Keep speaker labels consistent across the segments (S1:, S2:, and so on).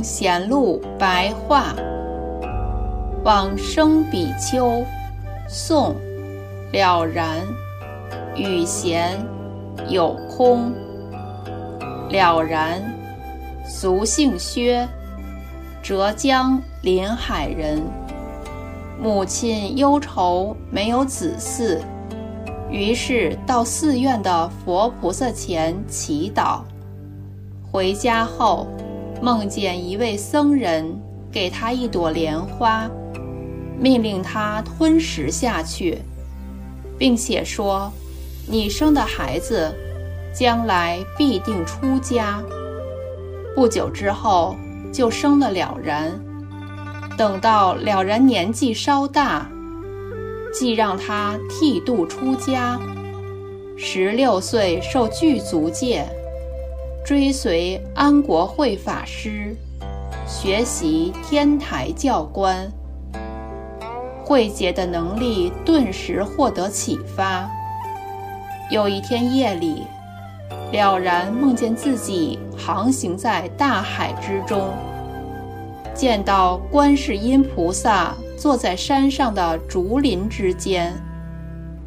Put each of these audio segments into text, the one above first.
S1: 圣贤录白话，往生比丘，宋，了然，与闲，有空。了然，俗姓薛，浙江临海人。母亲忧愁没有子嗣，于是到寺院的佛菩萨前祈祷。回家后，梦见一位僧人给他一朵莲花，命令他吞食下去，并且说：“你生的孩子，将来必定出家。”不久之后，就生了了然。等到了然年纪稍大，即让他剃度出家。十六岁受具足戒。追随安国慧法师学习天台教观，慧姐的能力顿时获得启发。有一天夜里，了然梦见自己航行在大海之中，见到观世音菩萨坐在山上的竹林之间，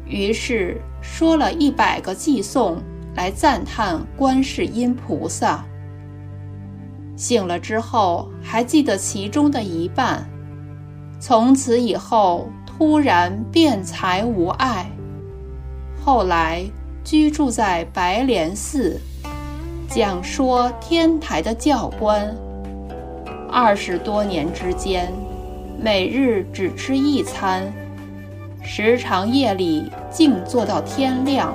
S1: 于是说了一百个偈颂。来赞叹观世音菩萨。醒了之后还记得其中的一半，从此以后突然辩才无碍。后来居住在白莲寺，讲说天台的教官。二十多年之间，每日只吃一餐，时常夜里静坐到天亮。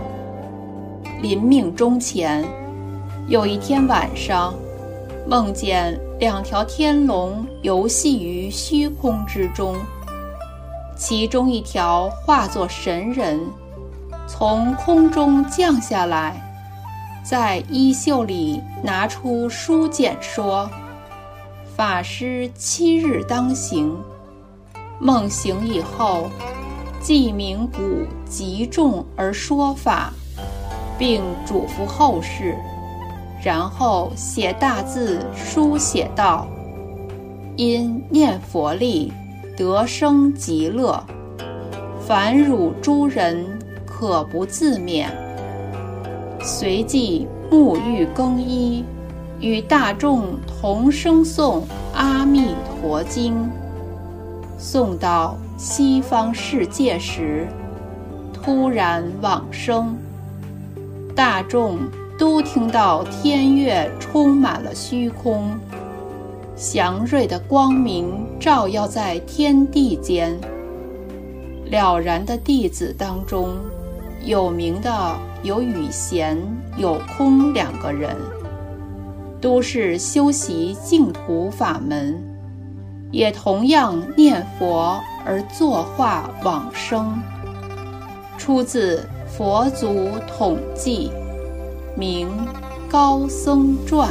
S1: 临命终前，有一天晚上，梦见两条天龙游戏于虚空之中，其中一条化作神人，从空中降下来，在衣袖里拿出书简说：“法师七日当行。”梦醒以后，即名古极重而说法。并嘱咐后事，然后写大字书写道：“因念佛力得生极乐，凡汝诸人可不自勉。”随即沐浴更衣，与大众同声诵《阿弥陀经》。诵到西方世界时，突然往生。大众都听到天乐充满了虚空，祥瑞的光明照耀在天地间。了然的弟子当中，有名的有语贤、有空两个人，都是修习净土法门，也同样念佛而作化往生。出自。佛祖统计，名高僧传。